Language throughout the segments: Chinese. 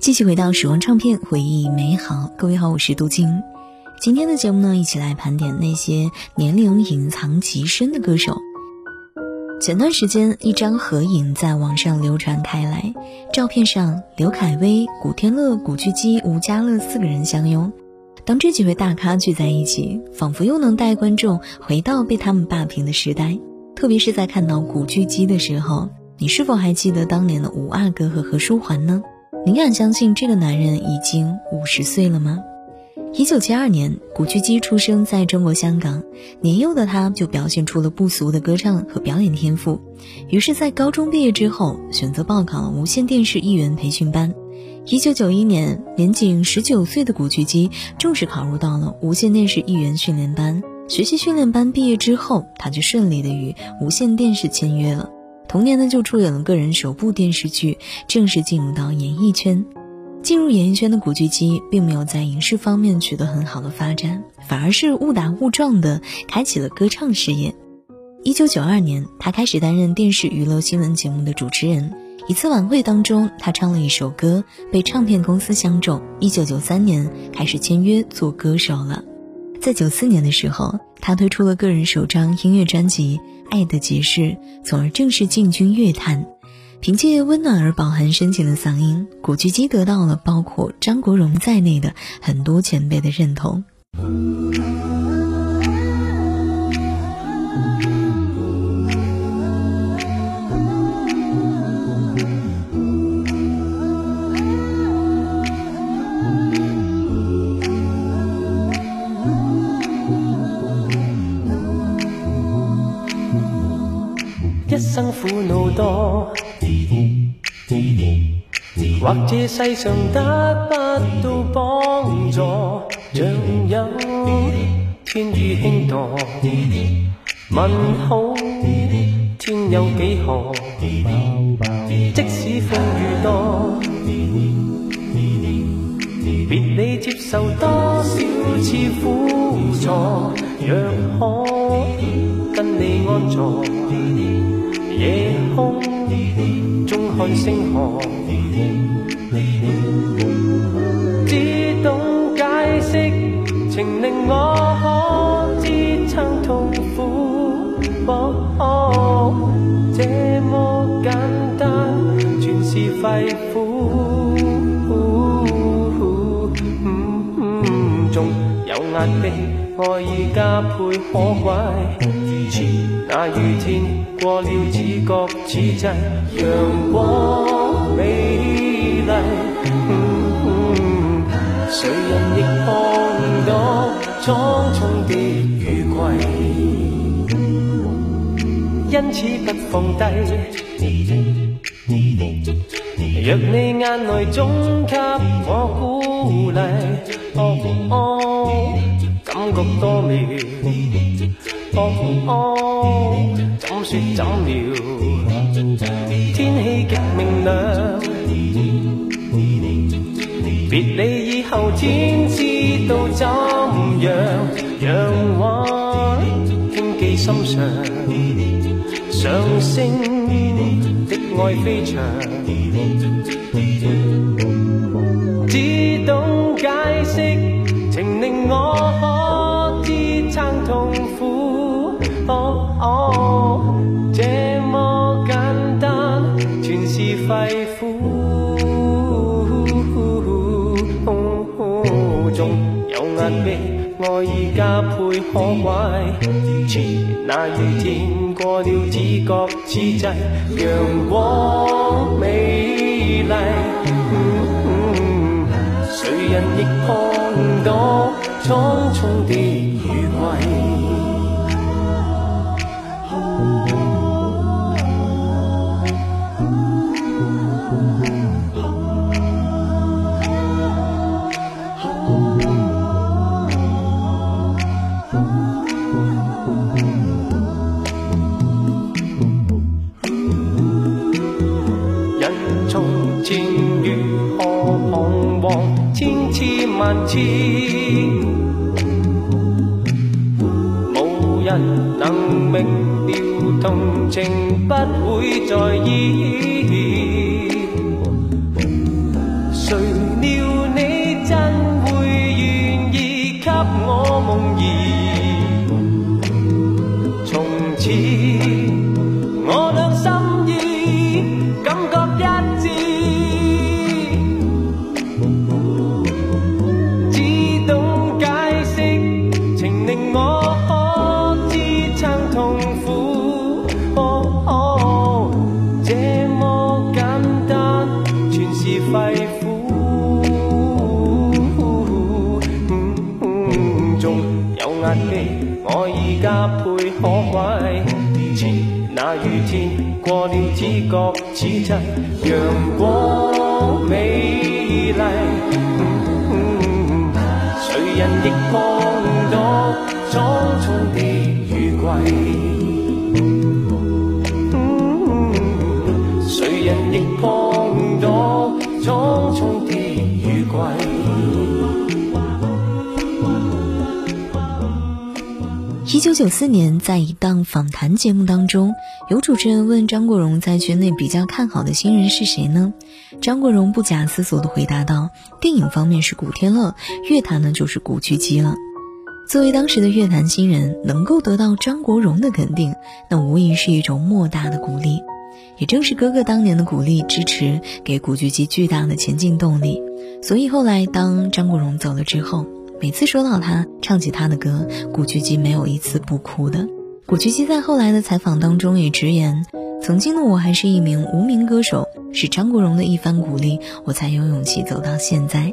继续回到时光唱片，回忆美好。各位好，我是杜晶。今天的节目呢，一起来盘点那些年龄隐藏极深的歌手。前段时间，一张合影在网上流传开来，照片上刘恺威、古天乐、古巨基、吴家乐四个人相拥。当这几位大咖聚在一起，仿佛又能带观众回到被他们霸屏的时代。特别是在看到古巨基的时候，你是否还记得当年的吴阿哥和何书桓呢？你敢相信这个男人已经五十岁了吗？一九七二年，古巨基出生在中国香港。年幼的他就表现出了不俗的歌唱和表演天赋，于是，在高中毕业之后，选择报考了无线电视艺员培训班。一九九一年，年仅十九岁的古巨基正式考入到了无线电视艺员训练班。学习训练班毕业之后，他就顺利的与无线电视签约了。同年呢，就出演了个人首部电视剧，正式进入到演艺圈。进入演艺圈的古巨基，并没有在影视方面取得很好的发展，反而是误打误撞的开启了歌唱事业。一九九二年，他开始担任电视娱乐新闻节目的主持人。一次晚会当中，他唱了一首歌，被唱片公司相中。一九九三年，开始签约做歌手了。在九四年的时候，他推出了个人首张音乐专辑。爱的解释，从而正式进军乐坛。凭借温暖而饱含深情的嗓音，古巨基得到了包括张国荣在内的很多前辈的认同。多，或者世上得不到帮助，像有天雨轻堕。问好，天有几何？即使风雨多，别你接受多少次苦楚，若可跟你安坐。夜空中看星河，只懂解释，情令我可支撑痛苦。这么简单，全是肺腑。仲有压迫，爱意加倍可贵。那雨天过了，只觉此际阳光美丽。谁人亦看到苍苍的雨季，因此不放低。若你眼内总给我鼓励，感觉多妙。哦，怎说怎料？天气极明亮，别离以后天知道怎样？让我轻记心上，上升的爱飞翔，爱意加倍可贵。那雨天过了，只觉之际阳光美丽。谁人亦看到匆匆的雨季。天，无人能明了，同情不会在意。谁料你真会愿意给我梦儿，从此。有压力我已加倍可贵前那雨天过了只觉此际阳光美丽谁人亦看到匆匆的雨季一九九四年，在一档访谈节目当中，有主持人问张国荣在圈内比较看好的新人是谁呢？张国荣不假思索地回答道：“电影方面是古天乐，乐坛呢就是古巨基了。”作为当时的乐坛新人，能够得到张国荣的肯定，那无疑是一种莫大的鼓励。也正是哥哥当年的鼓励支持，给古巨基巨大的前进动力。所以后来当张国荣走了之后，每次说到他，唱起他的歌，古巨基没有一次不哭的。古巨基在后来的采访当中也直言：“曾经的我还是一名无名歌手，是张国荣的一番鼓励，我才有勇气走到现在。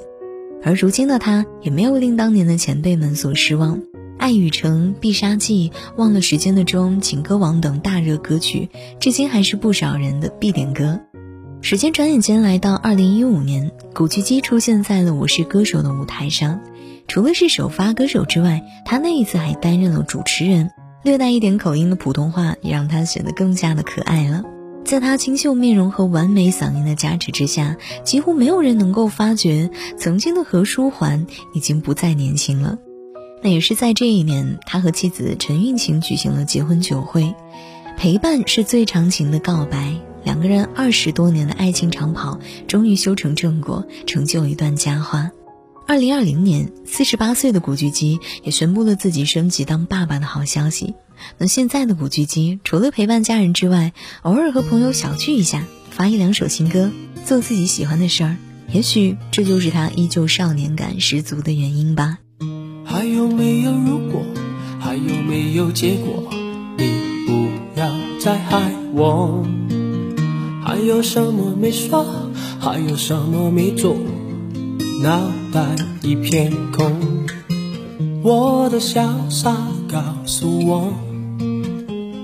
而如今的他，也没有令当年的前辈们所失望。《爱与诚》《必杀技》《忘了时间的钟》《情歌王》等大热歌曲，至今还是不少人的必点歌。时间转眼间来到二零一五年，古巨基出现在了《我是歌手》的舞台上。除了是首发歌手之外，他那一次还担任了主持人，略带一点口音的普通话也让他显得更加的可爱了。在他清秀面容和完美嗓音的加持之下，几乎没有人能够发觉曾经的何书桓已经不再年轻了。那也是在这一年，他和妻子陈韵晴举行了结婚酒会，陪伴是最长情的告白。两个人二十多年的爱情长跑，终于修成正果，成就一段佳话。二零二零年，四十八岁的古巨基也宣布了自己升级当爸爸的好消息。那现在的古巨基，除了陪伴家人之外，偶尔和朋友小聚一下，发一两首新歌，做自己喜欢的事儿，也许这就是他依旧少年感十足的原因吧。还有没有如果？还有没有结果？你不要再害我。还有什么没说？还有什么没做？脑袋一片空，我的潇洒告诉我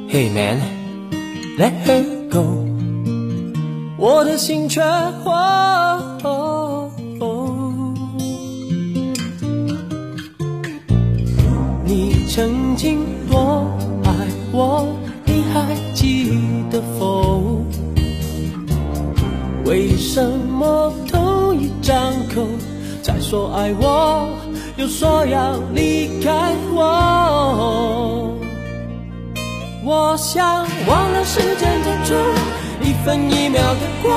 ，Hey man，let her go，我的心却哦，你曾经多爱我，你还记得否？为什么同？一张口，说爱我，又说要离开我。我想忘了时间的钟，一分一秒的过，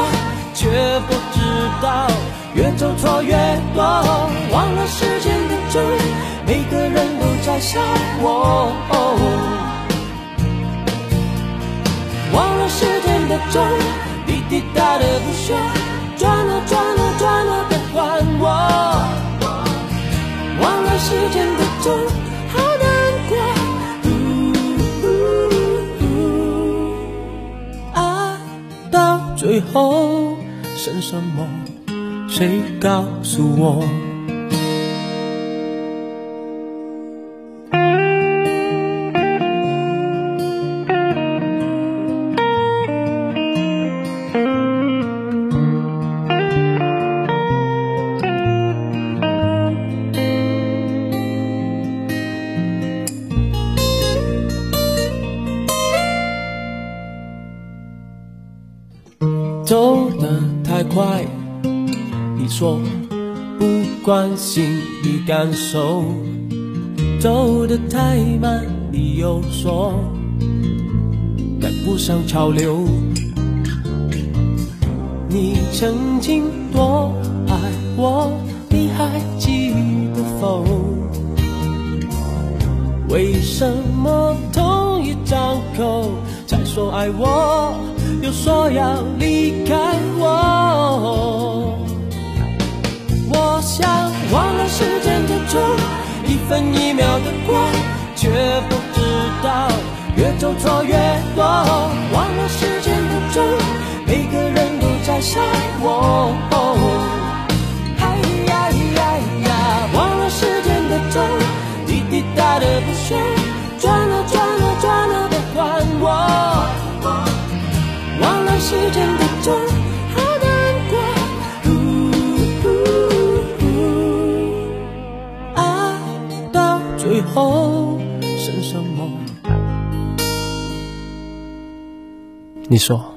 却不知道越走错越多。忘了时间的钟，每个人都在笑我。忘了时间的钟，滴滴答的不休，后剩什么？谁告诉我？走得太快，你说不关心你感受；走得太慢，你又说赶不上潮流。你曾经多爱我，你还记得否？为什么同一张口才说爱我？又说要离开我，我想忘了时间的钟，一分一秒的过，却不知道越走错越多。忘了时间的钟，每个人都在笑我。哎呀呀呀！忘了时间的钟，滴滴答的不休，转是。真的就好难过。爱到最后剩什么？你说。